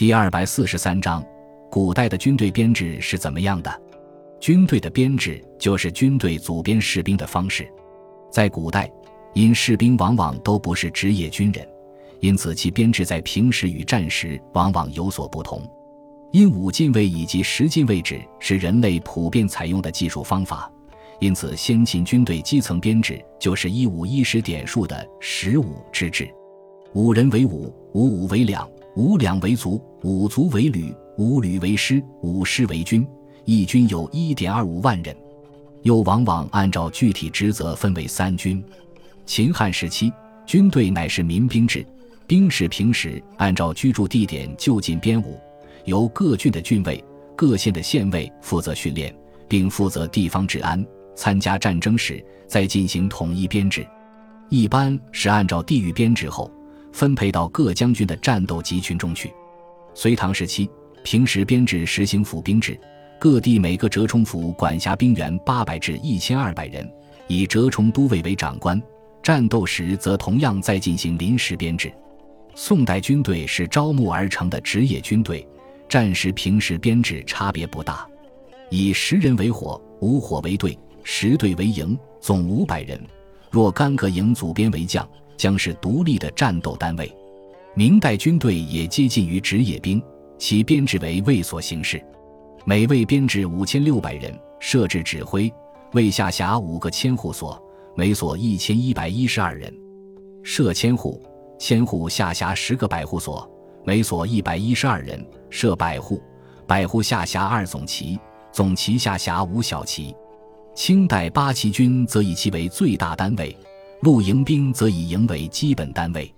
第二百四十三章，古代的军队编制是怎么样的？军队的编制就是军队组编士兵的方式。在古代，因士兵往往都不是职业军人，因此其编制在平时与战时往往有所不同。因五进位以及十进位制是人类普遍采用的技术方法，因此先秦军队基层编制就是一五一十点数的十五之制。五人为五，五五为两，五两为卒，五卒为旅，五旅为师，五师为军。一军有一点二五万人，又往往按照具体职责分为三军。秦汉时期，军队乃是民兵制，兵士平时按照居住地点就近编伍，由各郡的郡尉、各县的县尉负责训练，并负责地方治安。参加战争时，再进行统一编制，一般是按照地域编制后。分配到各将军的战斗集群中去。隋唐时期，平时编制实行府兵制，各地每个折冲府管辖兵员八百至一千二百人，以折冲都尉为长官。战斗时则同样再进行临时编制。宋代军队是招募而成的职业军队，战时平时编制差别不大，以十人为伙，五伙为队，十队为营，总五百人。若干个营组编为将。将是独立的战斗单位。明代军队也接近于职业兵，其编制为卫所形式，每卫编制五千六百人，设置指挥，卫下辖五个千户所，每所一千一百一十二人；设千户，千户下辖十个百户所，每所一百一十二人；设百户，百户下辖二总旗，总旗下辖五小旗。清代八旗军则以其为最大单位。露营兵则以营为基本单位。